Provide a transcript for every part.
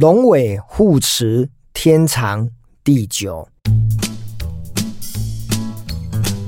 龙尾护持，天长地久。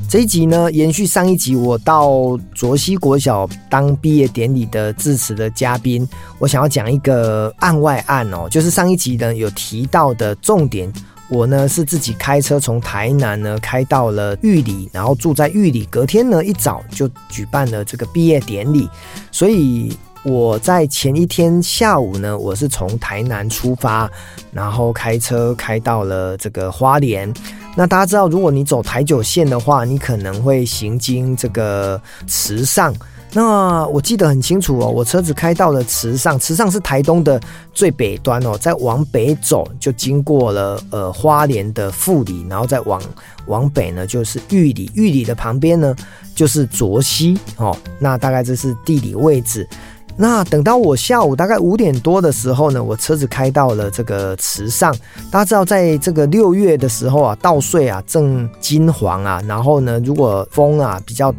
这一集呢，延续上一集，我到卓西国小当毕业典礼的致辞的嘉宾，我想要讲一个案外案哦，就是上一集呢有提到的重点。我呢是自己开车从台南呢开到了玉里，然后住在玉里，隔天呢一早就举办了这个毕业典礼，所以我在前一天下午呢，我是从台南出发，然后开车开到了这个花莲。那大家知道，如果你走台九线的话，你可能会行经这个池上。那我记得很清楚哦，我车子开到了池上，池上是台东的最北端哦。再往北走，就经过了呃花莲的富里，然后再往往北呢，就是玉里。玉里的旁边呢，就是卓溪哦。那大概这是地理位置。那等到我下午大概五点多的时候呢，我车子开到了这个池上。大家知道，在这个六月的时候啊，稻穗啊正金黄啊，然后呢，如果风啊比较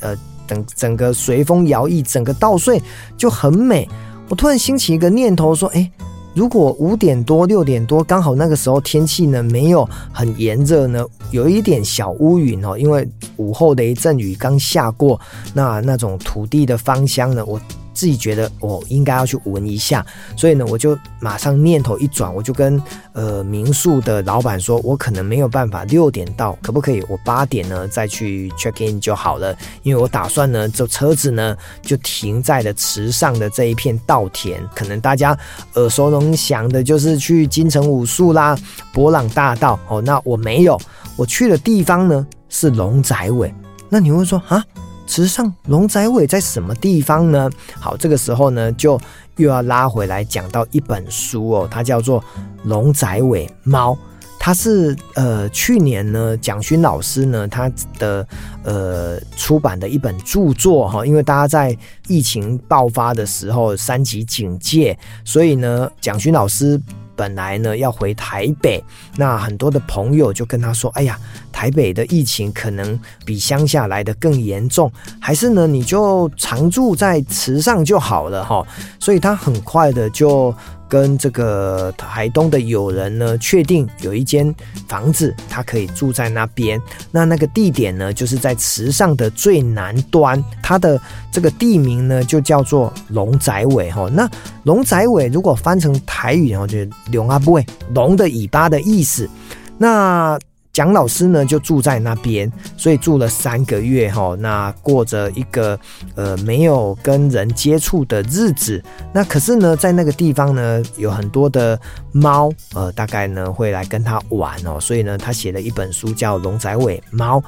呃等整个随风摇曳，整个稻穗就很美。我突然兴起一个念头说，哎，如果五点多六点多刚好那个时候天气呢没有很炎热呢，有一点小乌云哦，因为午后雷阵雨刚下过，那那种土地的芳香呢，我。自己觉得我应该要去闻一下，所以呢，我就马上念头一转，我就跟呃民宿的老板说，我可能没有办法六点到，可不可以我八点呢再去 check in 就好了？因为我打算呢，这车子呢就停在了池上的这一片稻田，可能大家耳熟能详的就是去金城武树啦、博朗大道哦，那我没有，我去的地方呢是龙仔尾，那你会说啊？池上龙仔尾在什么地方呢？好，这个时候呢，就又要拉回来讲到一本书哦，它叫做《龙仔尾猫》，它是呃去年呢蒋勋老师呢他的呃出版的一本著作哈，因为大家在疫情爆发的时候三级警戒，所以呢蒋勋老师。本来呢要回台北，那很多的朋友就跟他说：“哎呀，台北的疫情可能比乡下来的更严重，还是呢你就常住在池上就好了哈。”所以他很快的就。跟这个台东的友人呢，确定有一间房子，他可以住在那边。那那个地点呢，就是在池上的最南端，它的这个地名呢，就叫做龙仔尾哈。那龙仔尾如果翻成台语，然后就是龙阿尾，龙的尾巴的意思。那蒋老师呢，就住在那边，所以住了三个月哈。那过着一个呃没有跟人接触的日子。那可是呢，在那个地方呢，有很多的猫，呃，大概呢会来跟他玩哦。所以呢，他写了一本书叫《龙仔尾猫》。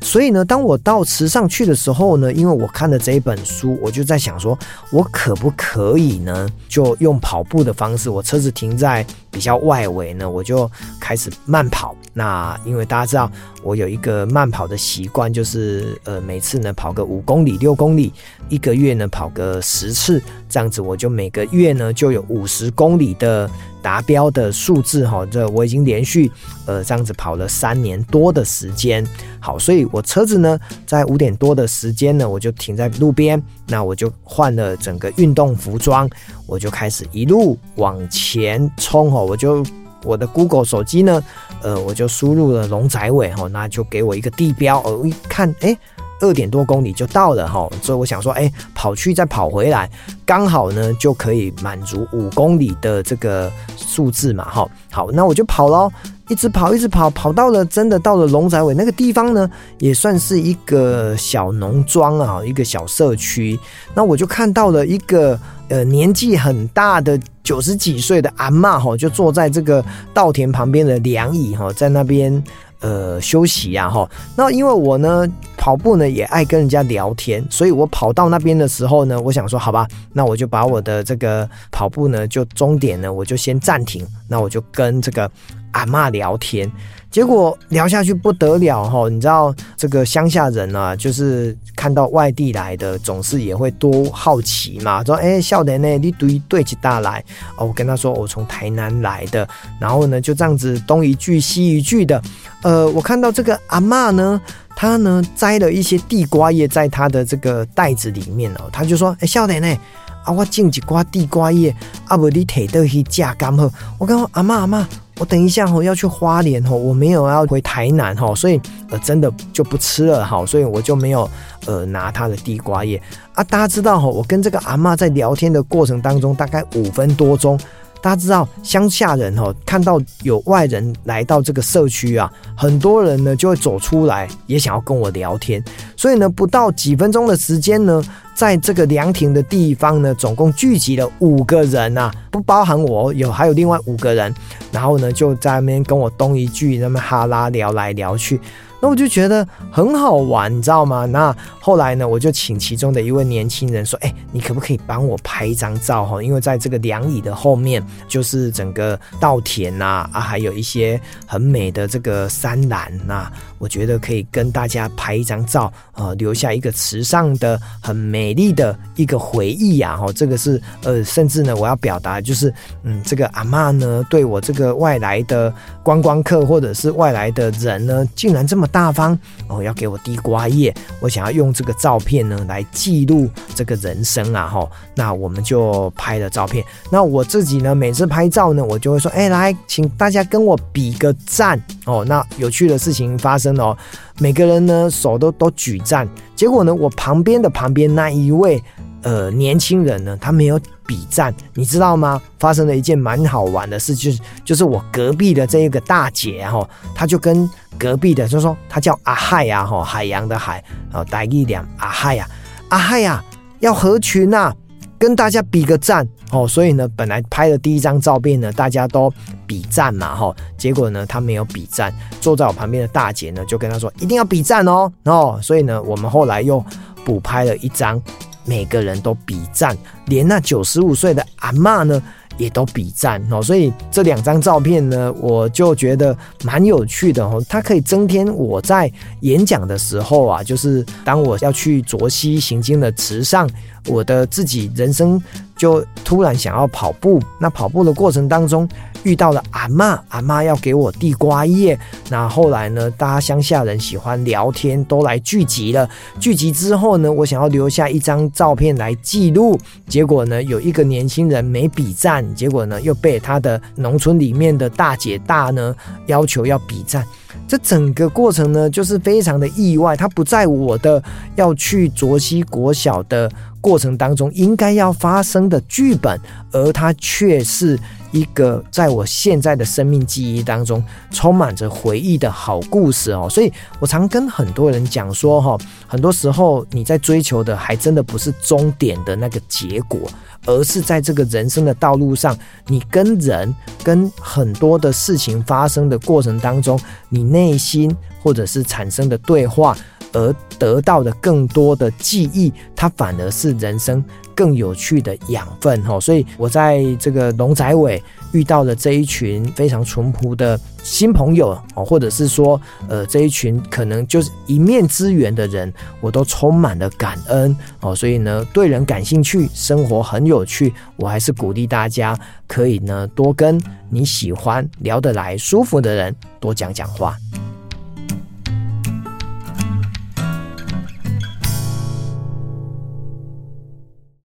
所以呢，当我到池上去的时候呢，因为我看了这一本书，我就在想说，我可不可以呢，就用跑步的方式，我车子停在比较外围呢，我就开始慢跑。那因为大家知道，我有一个慢跑的习惯，就是呃，每次呢跑个五公里、六公里，一个月呢跑个十次，这样子我就每个月呢就有五十公里的。达标的数字哈，这我已经连续呃这样子跑了三年多的时间。好，所以我车子呢在五点多的时间呢，我就停在路边，那我就换了整个运动服装，我就开始一路往前冲哦我就我的 Google 手机呢，呃，我就输入了龙仔尾哈，那就给我一个地标，我一看，哎、欸。二点多公里就到了哈，所以我想说，哎，跑去再跑回来，刚好呢就可以满足五公里的这个数字嘛，哈，好，那我就跑咯，一直跑，一直跑，跑到了真的到了龙仔尾那个地方呢，也算是一个小农庄啊，一个小社区，那我就看到了一个呃年纪很大的九十几岁的阿嬷哈，就坐在这个稻田旁边的凉椅哈，在那边。呃，休息呀，哈。那因为我呢跑步呢也爱跟人家聊天，所以我跑到那边的时候呢，我想说，好吧，那我就把我的这个跑步呢就终点呢我就先暂停，那我就跟这个阿嬷聊天。结果聊下去不得了哈，你知道这个乡下人啊，就是看到外地来的，总是也会多好奇嘛。说，哎，少年呢，你对对起大来哦。我跟他说，我从台南来的，然后呢，就这样子东一句西一句的。呃，我看到这个阿嬷呢，她呢摘了一些地瓜叶在她的这个袋子里面哦，他就说，哎，少年呢。啊，我种一瓜地瓜叶，啊，不你提倒去榨干好。我讲阿妈阿妈，我等一下吼要去花莲吼，我没有要回台南吼，所以呃真的就不吃了哈，所以我就没有呃拿他的地瓜叶啊。大家知道吼，我跟这个阿妈在聊天的过程当中，大概五分多钟。大家知道乡下人哦，看到有外人来到这个社区啊，很多人呢就会走出来，也想要跟我聊天。所以呢，不到几分钟的时间呢，在这个凉亭的地方呢，总共聚集了五个人啊，不包含我，有还有另外五个人。然后呢，就在那边跟我东一句，那么哈拉聊来聊去。那我就觉得很好玩，你知道吗？那后来呢，我就请其中的一位年轻人说：“哎，你可不可以帮我拍一张照？哈，因为在这个凉椅的后面，就是整个稻田呐，啊，还有一些很美的这个山峦呐。我觉得可以跟大家拍一张照，呃，留下一个池上的很美丽的一个回忆呀。哈，这个是呃，甚至呢，我要表达就是，嗯，这个阿嬷呢，对我这个外来的观光客或者是外来的人呢，竟然这么。大方哦，要给我地瓜叶，我想要用这个照片呢来记录这个人生啊哈，那我们就拍了照片。那我自己呢，每次拍照呢，我就会说，哎，来，请大家跟我比个赞哦。那有趣的事情发生了哦，每个人呢手都都举赞，结果呢，我旁边的旁边那一位。呃，年轻人呢，他没有比赞，你知道吗？发生了一件蛮好玩的事，就是就是我隔壁的这一个大姐哈，她就跟隔壁的就说，她叫阿海呀，哈，海洋的海，哦，带一两阿海呀，阿海呀，要合群呐，跟大家比个赞哦。所以呢，本来拍的第一张照片呢，大家都比赞嘛，哈，结果呢，他没有比赞，坐在我旁边的大姐呢，就跟他说一定要比赞哦，哦，所以呢，我们后来又补拍了一张。每个人都比赞，连那九十五岁的阿嬷呢也都比赞哦，所以这两张照片呢，我就觉得蛮有趣的哦。它可以增添我在演讲的时候啊，就是当我要去卓西行经的池上，我的自己人生就突然想要跑步，那跑步的过程当中。遇到了阿嬷，阿嬷要给我地瓜叶。那后来呢，大家乡下人喜欢聊天，都来聚集了。聚集之后呢，我想要留下一张照片来记录。结果呢，有一个年轻人没比赞，结果呢，又被他的农村里面的大姐大呢要求要比赞。这整个过程呢，就是非常的意外。它不在我的要去卓西国小的过程当中应该要发生的剧本，而它却是。一个在我现在的生命记忆当中充满着回忆的好故事哦，所以我常跟很多人讲说哈，很多时候你在追求的还真的不是终点的那个结果，而是在这个人生的道路上，你跟人跟很多的事情发生的过程当中，你内心或者是产生的对话。而得到的更多的记忆，它反而是人生更有趣的养分哈。所以我在这个龙仔尾遇到了这一群非常淳朴的新朋友哦，或者是说呃这一群可能就是一面之缘的人，我都充满了感恩哦。所以呢，对人感兴趣，生活很有趣，我还是鼓励大家可以呢多跟你喜欢聊得来、舒服的人多讲讲话。